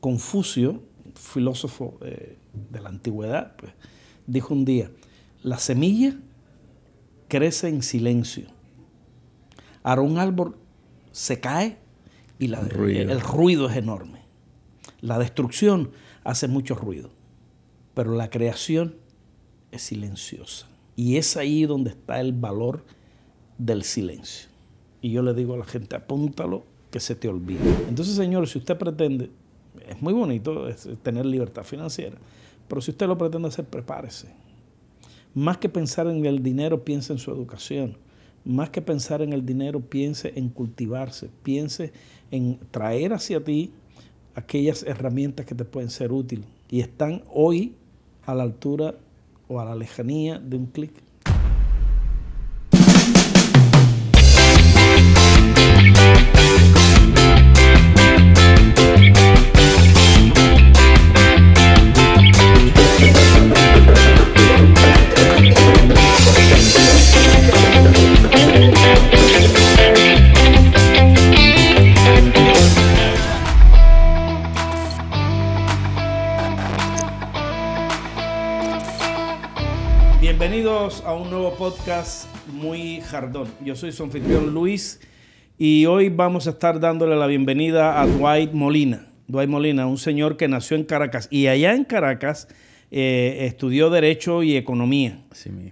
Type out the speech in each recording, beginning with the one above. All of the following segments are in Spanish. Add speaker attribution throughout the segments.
Speaker 1: Confucio, filósofo eh, de la antigüedad, pues, dijo un día, la semilla crece en silencio. Ahora un árbol se cae y el, ruido. el ruido es enorme. La destrucción hace mucho ruido, pero la creación es silenciosa. Y es ahí donde está el valor del silencio. Y yo le digo a la gente, apúntalo que se te olvide. Entonces, señores, si usted pretende es muy bonito tener libertad financiera, pero si usted lo pretende hacer, prepárese. Más que pensar en el dinero, piense en su educación. Más que pensar en el dinero, piense en cultivarse, piense en traer hacia ti aquellas herramientas que te pueden ser útiles y están hoy a la altura o a la lejanía de un clic. Bienvenidos a un nuevo podcast muy jardón. Yo soy su anfitrión Luis y hoy vamos a estar dándole la bienvenida a Dwight Molina. Dwight Molina, un señor que nació en Caracas y allá en Caracas eh, estudió Derecho y Economía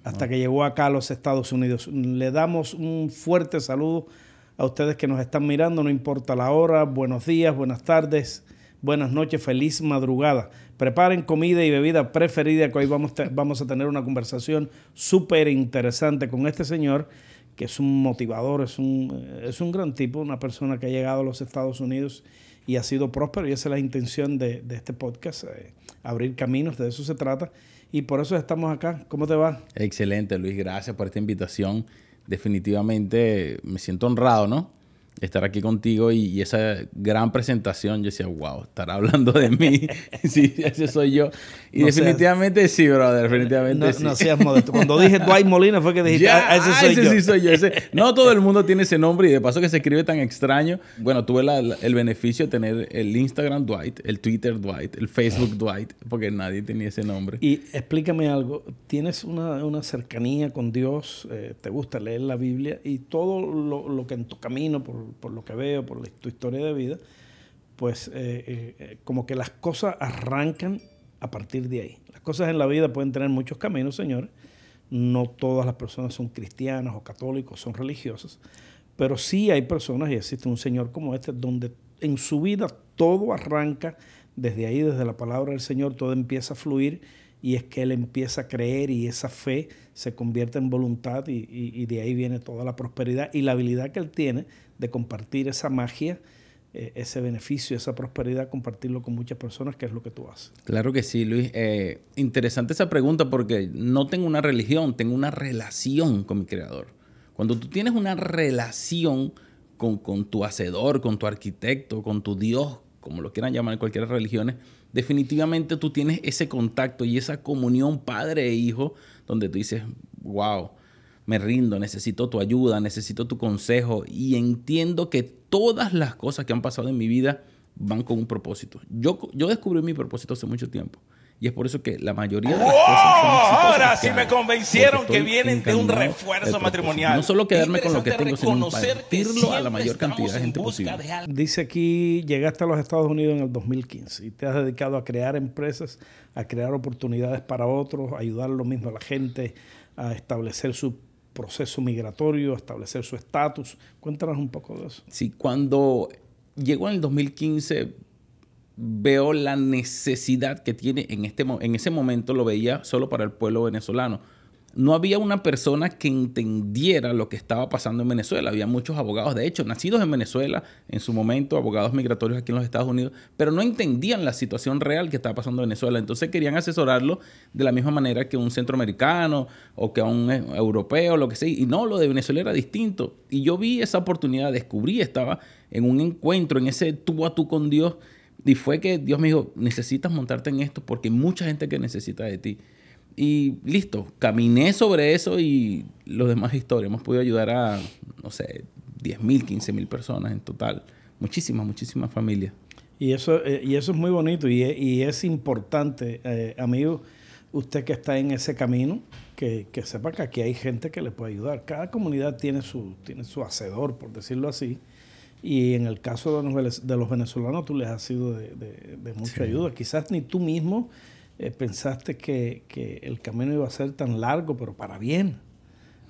Speaker 1: hasta que llegó acá a los Estados Unidos. Le damos un fuerte saludo a ustedes que nos están mirando, no importa la hora. Buenos días, buenas tardes, buenas noches, feliz madrugada. Preparen comida y bebida preferida, que hoy vamos, vamos a tener una conversación súper interesante con este señor, que es un motivador, es un, es un gran tipo, una persona que ha llegado a los Estados Unidos y ha sido próspero, y esa es la intención de, este podcast, eh, abrir caminos, de eso se trata. Y por eso estamos acá. ¿Cómo te va?
Speaker 2: Excelente, Luis. Gracias por esta invitación. Definitivamente me siento honrado, ¿no? Estar aquí contigo y, esa gran presentación, yo decía, wow, estará hablando de mí. sí, ese soy yo. Y definitivamente sí, brother, definitivamente
Speaker 1: no,
Speaker 2: sí.
Speaker 1: No seas modesto. Cuando dije Dwight Molina fue que dijiste, ah, ese soy ese
Speaker 2: yo. sí soy yo. no todo el mundo tiene ese nombre y de paso que se escribe tan extraño. Bueno, tuve el beneficio de tener el Instagram Dwight, el Twitter Dwight, el Facebook Dwight, porque nadie tenía ese nombre.
Speaker 1: Y explícame algo, ¿tienes una, una cercanía con Dios? Eh, ¿Te gusta leer la Biblia? Y todo lo, lo que en tu camino por por, lo que veo, por tu historia de vida, pues eh, eh, como que las cosas arrancan a partir de ahí. Las cosas en la vida pueden tener muchos caminos, señores. No todas las personas son cristianas o católicos, son religiosas, pero sí hay personas, y existe un Señor como este, donde en su vida todo arranca desde ahí, desde la palabra del Señor, todo empieza a fluir y es que Él empieza a creer y esa fe se convierte en voluntad y, y de ahí viene toda la prosperidad y la habilidad que Él tiene de compartir esa magia, eh, ese beneficio, esa prosperidad, compartirlo con muchas personas, que es lo que tú haces.
Speaker 2: Claro que sí, Luis. Eh, interesante esa pregunta porque no tengo una religión, tengo una relación con mi creador. Cuando tú tienes una relación con, con tu hacedor, con tu arquitecto, con tu Dios, como lo quieran llamar en cualquier religión, definitivamente tú tienes ese contacto y esa comunión padre e hijo donde tú dices, wow, me rindo, necesito tu ayuda, necesito tu consejo y entiendo que todas las cosas que han pasado en mi vida van con un propósito. Yo, yo descubrí mi propósito hace mucho tiempo. Y es por eso que la mayoría de las cosas son
Speaker 3: Ahora sí me convencieron que vienen de un refuerzo matrimonial.
Speaker 2: No solo quedarme con lo que tengo, sino compartirlo a la mayor cantidad de gente posible.
Speaker 1: Dice aquí, llegaste a los Estados Unidos en el 2015 y te has dedicado a crear empresas, a crear oportunidades para otros, a ayudar lo mismo a la gente, a establecer su proceso migratorio, establecer su estatus. Cuéntanos un poco de eso.
Speaker 2: Sí, cuando llegó en el 2015 veo la necesidad que tiene en, este, en ese momento, lo veía solo para el pueblo venezolano no había una persona que entendiera lo que estaba pasando en Venezuela. Había muchos abogados, de hecho, nacidos en Venezuela en su momento, abogados migratorios aquí en los Estados Unidos, pero no entendían la situación real que estaba pasando en Venezuela. Entonces querían asesorarlo de la misma manera que un centroamericano o que un eh, europeo, lo que sea. Y no, lo de Venezuela era distinto. Y yo vi esa oportunidad, descubrí, estaba en un encuentro, en ese tú a tú con Dios. Y fue que Dios me dijo, necesitas montarte en esto porque hay mucha gente que necesita de ti. Y listo, caminé sobre eso y los demás historias. Hemos podido ayudar a, no sé, 10 mil, 15 mil personas en total. Muchísimas, muchísimas familias.
Speaker 1: Y eso, eh, y eso es muy bonito y, es importante, eh, amigo, usted que está en ese camino, que, que, sepa que aquí hay gente que le puede ayudar. Cada comunidad tiene su, tiene su hacedor, por decirlo así. Y en el caso de los, venezolanos, tú les has sido de, de, mucha ayuda. Quizás ni tú mismo eh, pensaste que, que, el camino iba a ser tan largo, pero para bien.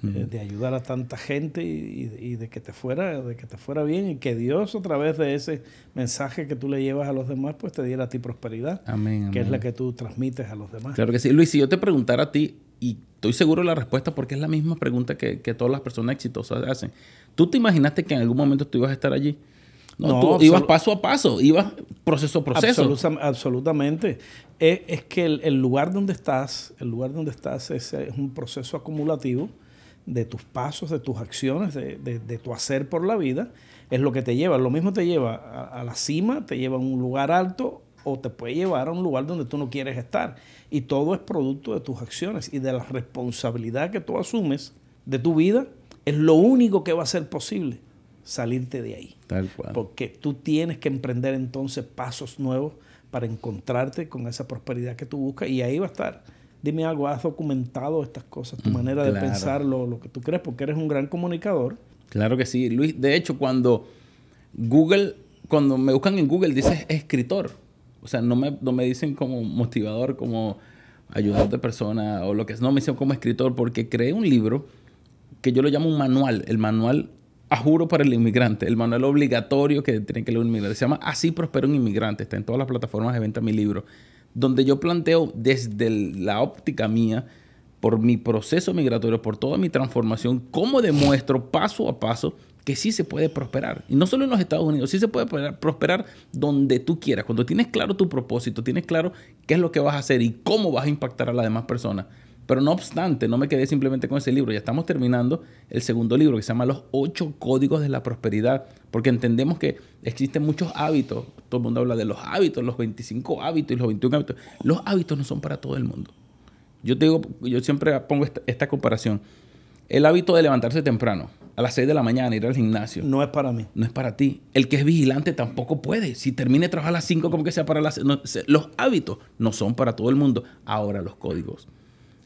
Speaker 1: Eh, de ayudar a tanta gente y, de que te fuera de que te fuera bien y que Dios a través de ese mensaje que tú le llevas a los demás pues te diera a ti prosperidad
Speaker 2: amén,
Speaker 1: que es la que tú transmites a los demás
Speaker 2: claro que sí Luis si yo te preguntara a ti y estoy seguro de la respuesta porque es la misma pregunta que, que todas las personas exitosas hacen ¿tú te imaginaste que en algún momento tú ibas a estar allí? No, tú ibas paso a paso, ibas proceso a proceso.
Speaker 1: absolutamente. Es, es que el, el, lugar donde estás, el lugar donde estás es, es un proceso acumulativo de tus pasos, de tus acciones, de, de, tu hacer por la vida, es lo que te lleva. Lo mismo te lleva a, la cima, te lleva a un lugar alto o te puede llevar a un lugar donde tú no quieres estar. Y todo es producto de tus acciones y de la responsabilidad que tú asumes de tu vida. Es lo único que va a ser posible salirte de ahí.
Speaker 2: Tal cual.
Speaker 1: Porque tú tienes que emprender entonces pasos nuevos para encontrarte con esa prosperidad que tú buscas y ahí va a estar dime algo, has documentado estas cosas, tu mm, manera de pensar, lo, que tú crees, porque eres un gran comunicador.
Speaker 2: Claro que sí, Luis. De hecho, cuando Google, cuando me buscan en Google, dice escritor. O sea, no me, no me dicen como motivador, como ayudante de persona o lo que es. No, me dicen como escritor porque creé un libro que yo lo llamo un manual. El manual a juro para el inmigrante, el manual obligatorio que tiene que leer un inmigrante. Se llama Así prospera un inmigrante. Está en todas las plataformas de venta mi libro donde yo planteo desde la óptica mía, por mi proceso migratorio, por toda mi transformación, cómo demuestro paso a paso que sí se puede prosperar. Y no solo en los Estados Unidos, sí se puede prosperar donde tú quieras. Cuando tienes claro tu propósito, tienes claro qué es lo que vas a hacer y cómo vas a impactar a las demás personas. Pero no obstante, no me quedé simplemente con ese libro. Ya estamos terminando el segundo libro que se llama Los ocho códigos de la prosperidad, porque entendemos que existen muchos hábitos. Todo el mundo habla de los hábitos, los 25 hábitos y los 21 hábitos. Los hábitos no son para todo el mundo. Yo te digo, yo siempre pongo esta, comparación. El hábito de levantarse temprano, a las 6 de la mañana, ir al gimnasio.
Speaker 1: No es para mí.
Speaker 2: No es para ti. El que es vigilante tampoco puede. Si termine de trabajar a las 5, como que sea para las... los hábitos no son para todo el mundo. Ahora los códigos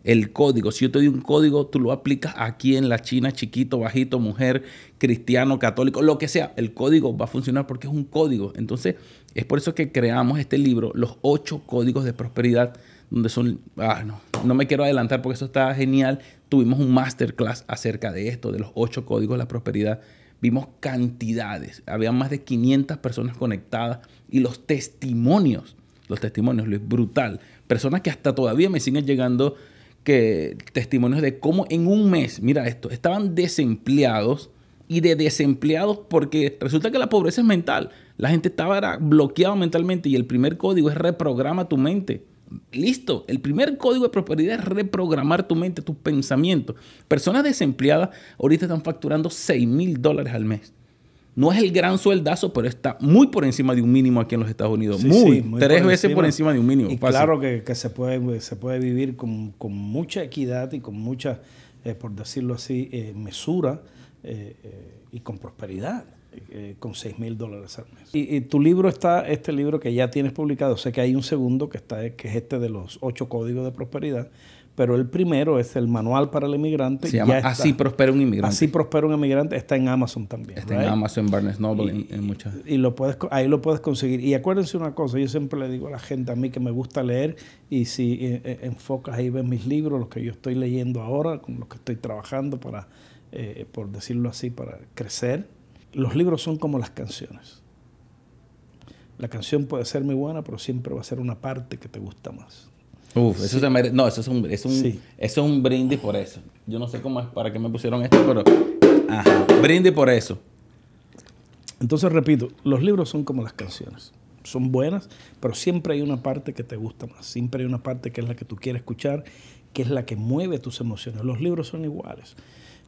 Speaker 2: el código. Si yo te doy un código, tú lo aplicas aquí en la China, chiquito, bajito, mujer, cristiano, católico, lo que sea. El código va a funcionar porque es un código. Entonces, es por eso que creamos este libro, Los ocho códigos de prosperidad, donde son, ah, no, no me quiero adelantar porque eso está genial. Tuvimos un masterclass acerca de esto, de los ocho códigos de la prosperidad. Vimos cantidades, había más de 500 personas conectadas y los testimonios, los testimonios, lo es brutal. Personas que hasta todavía me siguen llegando que testimonios de cómo en un mes, mira esto, estaban desempleados y de desempleados porque resulta que la pobreza es mental. La gente estaba bloqueada mentalmente y el primer código es reprograma tu mente. Listo, el primer código de prosperidad es reprogramar tu mente, tus pensamientos. Personas desempleadas ahorita están facturando 6 mil dólares al mes. No es el gran sueldazo, pero está muy por encima de un mínimo aquí en los Estados Unidos. muy, tres veces por encima de un mínimo.
Speaker 1: Y claro que, se, puede, se puede vivir con, mucha equidad y con mucha, eh, por decirlo así, eh, mesura eh, y con prosperidad. Con 6 mil dólares al mes. Y, tu libro está, este libro que ya tienes publicado, sé que hay un segundo que está, que es este de los ocho códigos de prosperidad, pero el primero es el manual para el inmigrante.
Speaker 2: Se llama Así prospera un inmigrante.
Speaker 1: Así prospera un inmigrante. Está en Amazon también.
Speaker 2: Está en Amazon, Barnes Noble, en, muchas.
Speaker 1: Y lo puedes, ahí lo puedes conseguir. Y acuérdense una cosa, yo siempre le digo a la gente, a mí que me gusta leer, y si eh, eh, enfocas ahí, ves mis libros, los que yo estoy leyendo ahora, con los que estoy trabajando para, eh, por decirlo así, para crecer. Los libros son como las canciones. La canción puede ser muy buena, pero siempre va a ser una parte que te gusta más.
Speaker 2: Uf, eso se merece. No, eso es un, es un, eso es un brindis por eso. Yo no sé cómo es para qué me pusieron esto, pero. Ajá. Brindis por eso.
Speaker 1: Entonces, repito, los libros son como las canciones. Son buenas, pero siempre hay una parte que te gusta más. Siempre hay una parte que es la que tú quieres escuchar, que es la que mueve tus emociones. Los libros son iguales.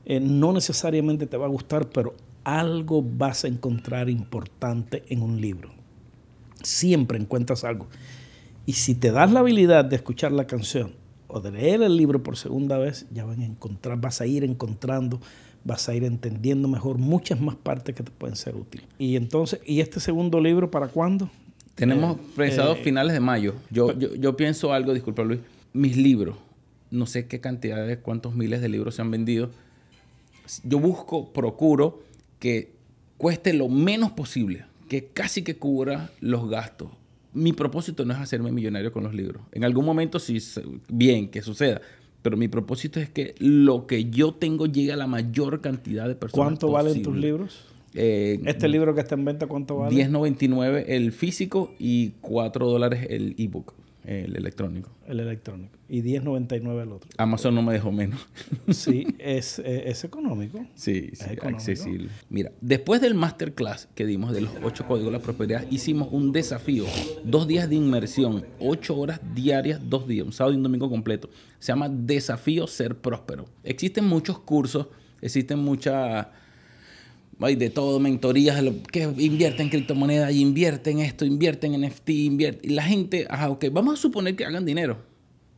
Speaker 1: Eh, no necesariamente te va a gustar, pero algo vas a encontrar importante en un libro. Siempre encuentras algo. Y si te das la habilidad de escuchar la canción o de leer el libro por segunda vez, ya van a encontrar, vas a ir encontrando, vas a ir entendiendo mejor muchas más partes que te pueden ser útiles. Y entonces, ¿y este segundo libro para cuándo?
Speaker 2: Tenemos pensado finales de mayo. Yo, yo, yo pienso algo, disculpa Luis, mis libros, no sé qué cantidad de cuántos miles de libros se han vendido. Yo busco, procuro que cueste lo menos posible, que casi que cubra los gastos. Mi propósito no es hacerme millonario con los libros. En algún momento sí, bien, que suceda. Pero mi propósito es que lo que yo tengo llegue a la mayor cantidad de personas.
Speaker 1: ¿Cuánto valen tus libros?
Speaker 2: Eh,
Speaker 1: ¿Este libro que está en venta cuánto vale?
Speaker 2: 10.99 el físico y 4 dólares el ebook, el electrónico.
Speaker 1: El electrónico. Y 10.99 el otro.
Speaker 2: Amazon no me dejó menos.
Speaker 1: sí, es, eh, es, económico.
Speaker 2: Sí, sí, accesible. Mira, después del masterclass que dimos de los 8 códigos de la prosperidad, hicimos un desafío, dos días de inmersión, 8 horas diarias, dos días, un sábado y un domingo completo. Se llama Desafío Ser Próspero. Existen muchos cursos, existen muchas hay de todo, mentorías, que invierten en criptomonedas, invierten esto, invierten en NFT, invierten. Y la gente, ajá, ok, vamos a suponer que hagan dinero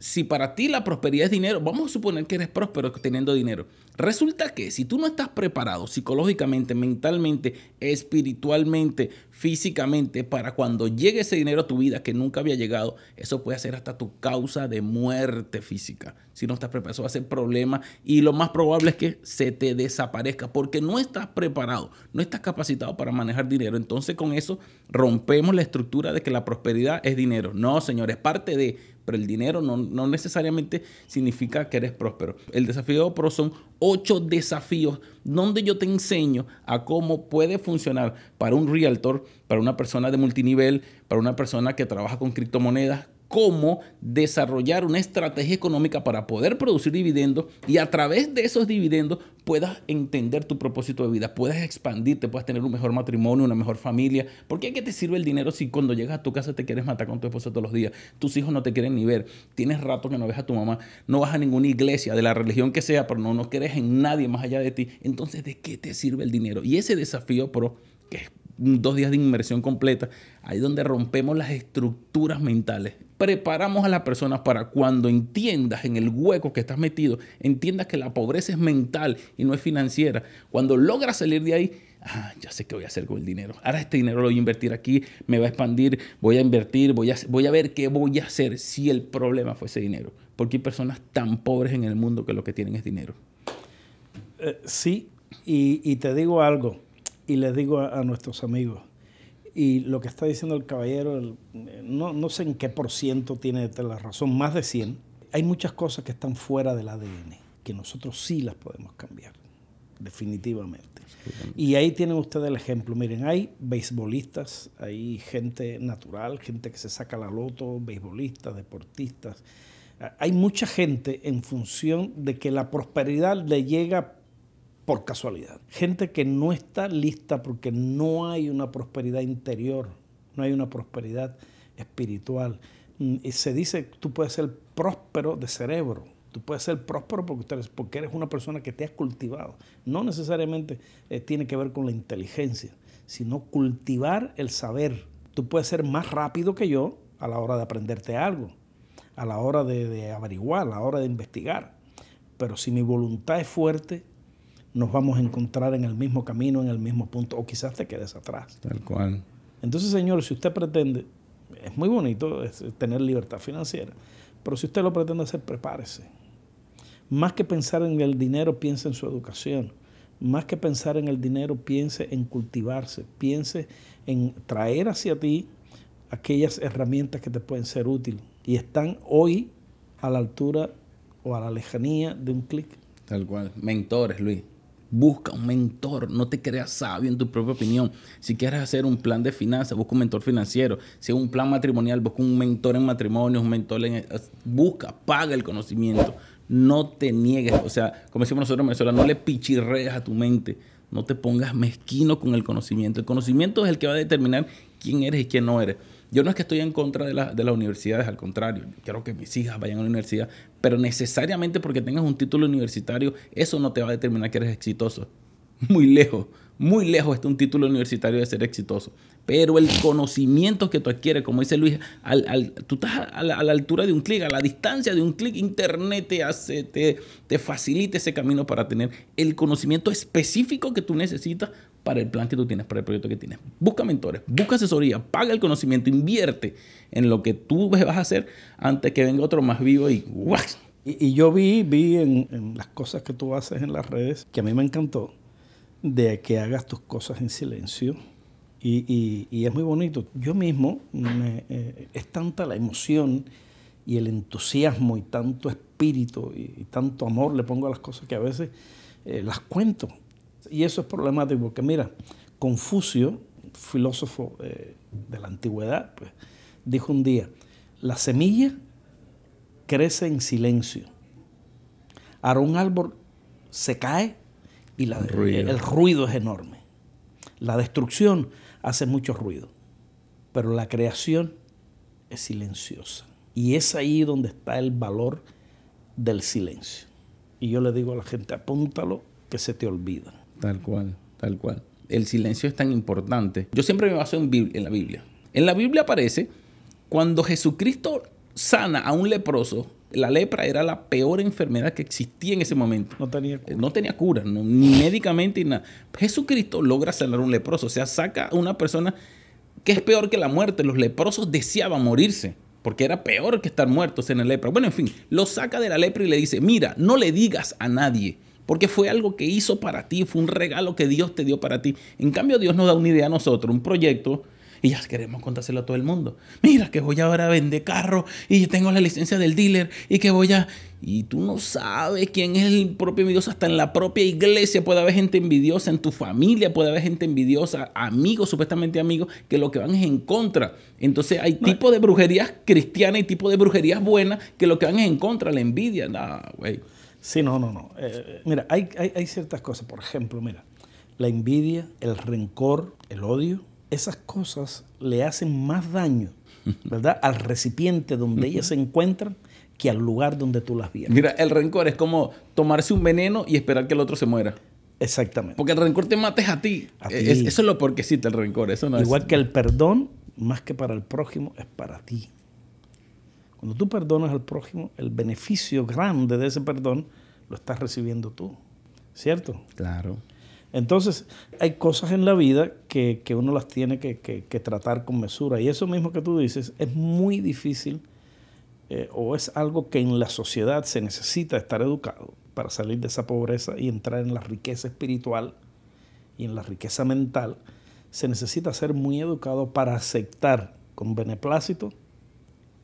Speaker 2: si para ti la prosperidad es dinero, vamos a suponer que eres próspero teniendo dinero. Resulta que si tú no estás preparado psicológicamente, mentalmente, espiritualmente, físicamente, para cuando llegue ese dinero a tu vida que nunca había llegado, eso puede ser hasta tu causa de muerte física. Si no estás preparado, eso va a ser problema y lo más probable es que se te desaparezca porque no estás preparado, no estás capacitado para manejar dinero. Entonces con eso rompemos la estructura de que la prosperidad es dinero. No, señores, parte de pero el dinero no, necesariamente significa que eres próspero. El desafío Pro son ocho desafíos donde yo te enseño a cómo puede funcionar para un realtor, para una persona de multinivel, para una persona que trabaja con criptomonedas, cómo desarrollar una estrategia económica para poder producir dividendos y a través de esos dividendos puedas entender tu propósito de vida, puedas expandirte, puedas tener un mejor matrimonio, una mejor familia. ¿Por qué, qué te sirve el dinero si cuando llegas a tu casa te quieres matar con tu esposo todos los días? Tus hijos no te quieren ni ver, tienes rato que no ves a tu mamá, no vas a ninguna iglesia, de la religión que sea, pero no, no crees en nadie más allá de ti. Entonces, ¿de qué te sirve el dinero? Y ese desafío, pro, que es dos días de inmersión completa, ahí donde rompemos las estructuras mentales. Preparamos a la persona para cuando entiendas en el hueco que estás metido, entiendas que la pobreza es mental y no es financiera. Cuando logras salir de ahí, ah, ya sé qué voy a hacer con el dinero. Ahora este dinero lo voy a invertir aquí, me va a expandir, voy a invertir, voy a, voy a ver qué voy a hacer si el problema fue ese dinero. Porque hay personas tan pobres en el mundo que lo que tienen es dinero.
Speaker 1: Eh, sí, y te digo algo y les digo a, nuestros amigos, y lo que está diciendo el caballero, no, no, sé en qué por ciento tiene la razón, más de 100, hay muchas cosas que están fuera del ADN, que nosotros sí las podemos cambiar, definitivamente. Y ahí tienen ustedes el ejemplo. Miren, hay beisbolistas, hay gente natural, gente que se saca la loto, beisbolistas, deportistas. Hay mucha gente en función de que la prosperidad le llega por casualidad. Gente que no está lista porque no hay una prosperidad interior, no hay una prosperidad espiritual. Mm, y se dice, tú puedes ser próspero de cerebro, tú puedes ser próspero porque, eres, porque eres una persona que te has cultivado. No necesariamente eh, tiene que ver con la inteligencia, sino cultivar el saber. Tú puedes ser más rápido que yo a la hora de aprenderte algo, a la hora de, de averiguar, a la hora de investigar. Pero si mi voluntad es fuerte, nos vamos a encontrar en el mismo camino, en el mismo punto, o quizás te quedes atrás.
Speaker 2: Tal cual.
Speaker 1: Entonces, señor, si usted pretende, es muy bonito tener libertad financiera, pero si usted lo pretende hacer, prepárese. Más que pensar en el dinero, piense en su educación. Más que pensar en el dinero, piense en cultivarse, piense en traer hacia ti aquellas herramientas que te pueden ser útiles y están hoy a la altura o a la lejanía de un clic.
Speaker 2: Tal cual. Mentores, Luis. Busca un mentor, no te creas sabio en tu propia opinión. Si quieres hacer un plan de finanzas, busca un mentor financiero. Si es un plan matrimonial, busca un mentor en matrimonio, un mentor en... Busca, paga el conocimiento. No te niegues. O sea, como decimos nosotros en Venezuela, no le pichirrees a tu mente. No te pongas mezquino con el conocimiento. El conocimiento es el que va a determinar quién eres y quién no eres. Yo no es que estoy en contra de, la, de las universidades, al contrario, quiero que mis hijas vayan a la universidad, pero necesariamente porque tengas un título universitario, eso no te va a determinar que eres exitoso. Muy lejos, muy lejos está un título universitario de ser exitoso. Pero el conocimiento que tú adquieres, como dice Luis, tú estás a la, altura de un clic, a la distancia de un clic, Internet te, hace, te facilita ese camino para tener el conocimiento específico que tú necesitas para el plan que tú tienes, para el proyecto que tienes. Busca mentores, busca asesoría, paga el conocimiento, invierte en lo que tú vas a hacer antes que venga otro más vivo y
Speaker 1: Y, yo vi, vi en, las cosas que tú haces en las redes, que a mí me encantó, de que hagas tus cosas en silencio. Y, es muy bonito. Yo mismo, eh, es tanta la emoción y el entusiasmo y tanto espíritu y, tanto amor le pongo a las cosas que a veces eh, las cuento. Y eso es problemático porque mira, Confucio, filósofo eh, de la antigüedad, pues, dijo un día, la semilla crece en silencio. Ahora un árbol se cae y el, ruido. el ruido es enorme. La destrucción hace mucho ruido, pero la creación es silenciosa. Y es ahí donde está el valor del silencio. Y yo le digo a la gente, apúntalo que se te olvida.
Speaker 2: Tal cual, tal cual. El silencio es tan importante. Yo siempre me baso en, en la Biblia. En la Biblia aparece cuando Jesucristo sana a un leproso, la lepra era la peor enfermedad que existía en ese momento.
Speaker 1: No tenía
Speaker 2: cura. No tenía cura, ni médicamente ni nada. Jesucristo logra sanar a un leproso, o sea, saca a una persona que es peor que la muerte. Los leprosos deseaban morirse porque era peor que estar muertos en la lepra. Bueno, en fin, lo saca de la lepra y le dice, mira, no le digas a nadie, porque fue algo que hizo para ti, fue un regalo que Dios te dio para ti. En cambio, Dios nos da una idea a nosotros, un proyecto, y ya queremos contárselo a todo el mundo. Mira que voy ahora a vender carro y tengo la licencia del dealer y que voy a... Y tú no sabes quién es el propio envidioso. Hasta en la propia iglesia puede haber gente envidiosa, en tu familia puede haber gente envidiosa, amigos, supuestamente amigos, que lo que van es en contra. Entonces hay tipo de brujerías cristianas y tipo de brujerías buenas que lo que van es en contra, la envidia. No, güey.
Speaker 1: Sí, no, no, no. Eh, mira, hay, hay ciertas cosas. Por ejemplo, mira, la envidia, el rencor, el odio esas cosas le hacen más daño, ¿verdad? Al recipiente donde ellas se encuentran que al lugar donde tú las vieras.
Speaker 2: Mira, el rencor es como tomarse un veneno y esperar que el otro se muera.
Speaker 1: Exactamente.
Speaker 2: Porque el rencor te mates a ti. eso es lo porque el rencor. Eso no
Speaker 1: Igual que el perdón, más que para el prójimo, es para ti. Cuando tú perdonas al prójimo, el beneficio grande de ese perdón lo estás recibiendo tú. ¿Cierto?
Speaker 2: Claro.
Speaker 1: Entonces, hay cosas en la vida que, uno las tiene que, tratar con mesura. Y eso mismo que tú dices es muy difícil eh, o es algo que en la sociedad se necesita estar educado para salir de esa pobreza y entrar en la riqueza espiritual y en la riqueza mental. Se necesita ser muy educado para aceptar con beneplácito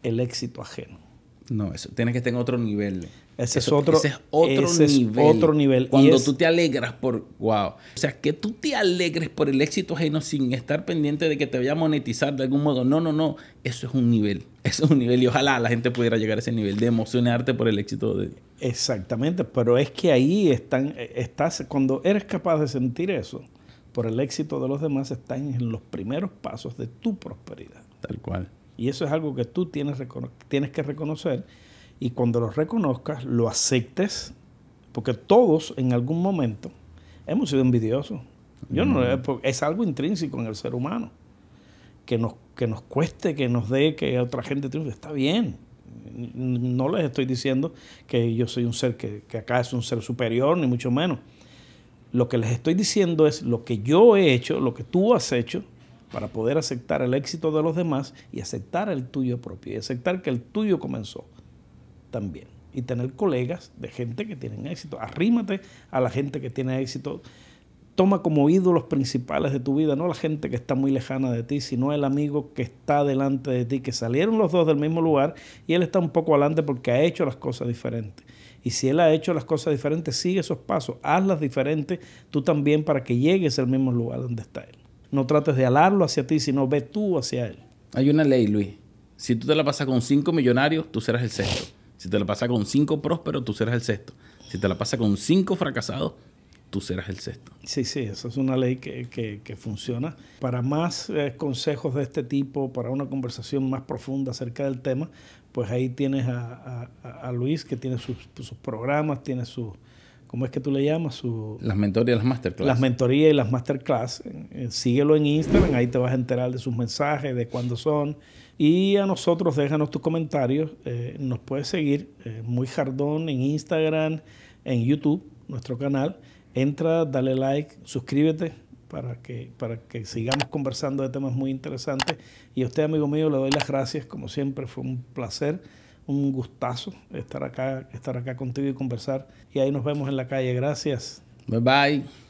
Speaker 1: el éxito ajeno.
Speaker 2: No, eso tiene que estar en otro nivel.
Speaker 1: Ese es otro,
Speaker 2: ese es otro nivel.
Speaker 1: otro nivel.
Speaker 2: Cuando tú te alegras por, wow. O sea, que tú te alegres por el éxito ajeno sin estar pendiente de que te vaya a monetizar de algún modo. No, no, no. Eso es un nivel. Eso es un nivel y ojalá la gente pudiera llegar a ese nivel de emocionarte por el éxito de...
Speaker 1: Exactamente, pero es que ahí están, estás, cuando eres capaz de sentir eso, por el éxito de los demás, están en los primeros pasos de tu prosperidad.
Speaker 2: Tal cual.
Speaker 1: Y eso es algo que tú tienes, tienes que reconocer y cuando lo reconozcas, lo aceptes, porque todos en algún momento hemos sido envidiosos. Yo no, es algo intrínseco en el ser humano. Que nos, que nos cueste, que nos dé, que otra gente triunfe, está bien. No les estoy diciendo que yo soy un ser que, que acá es un ser superior, ni mucho menos. Lo que les estoy diciendo es lo que yo he hecho, lo que tú has hecho, para poder aceptar el éxito de los demás y aceptar el tuyo propio y aceptar que el tuyo comenzó también. Y tener colegas de gente que tienen éxito. Arrímate a la gente que tiene éxito. Toma como ídolos principales de tu vida, no la gente que está muy lejana de ti, sino el amigo que está delante de ti, que salieron los dos del mismo lugar y él está un poco adelante porque ha hecho las cosas diferentes. Y si él ha hecho las cosas diferentes, sigue esos pasos, hazlas diferentes tú también para que llegues al mismo lugar donde está él. No trates de alarlo hacia ti, sino ve tú hacia él.
Speaker 2: Hay una ley, Luis. Si tú te la pasas con cinco millonarios, tú serás el sexto. Si te la pasa con cinco prósperos, tú serás el sexto. Si te la pasa con cinco fracasados, tú serás el sexto.
Speaker 1: Sí, sí, eso es una ley que, funciona. Para más eh, consejos de este tipo, para una conversación más profunda acerca del tema, pues ahí tienes a, Luis que tiene sus, programas, tiene sus, ¿cómo es que tú le llamas? Su,
Speaker 2: las mentorías y las masterclass.
Speaker 1: Las mentorías y las masterclass. Eh, síguelo en Instagram, ahí te vas a enterar de sus mensajes, de cuándo son y a nosotros déjanos tus comentarios. Eh, nos puedes seguir eh, muy jardón en Instagram, en YouTube, nuestro canal. Entra, dale like, suscríbete para que, para que sigamos conversando de temas muy interesantes. Y a usted, amigo mío, le doy las gracias. Como siempre, fue un placer, un gustazo estar acá, estar acá contigo y conversar. Y ahí nos vemos en la calle. Gracias.
Speaker 2: Bye bye.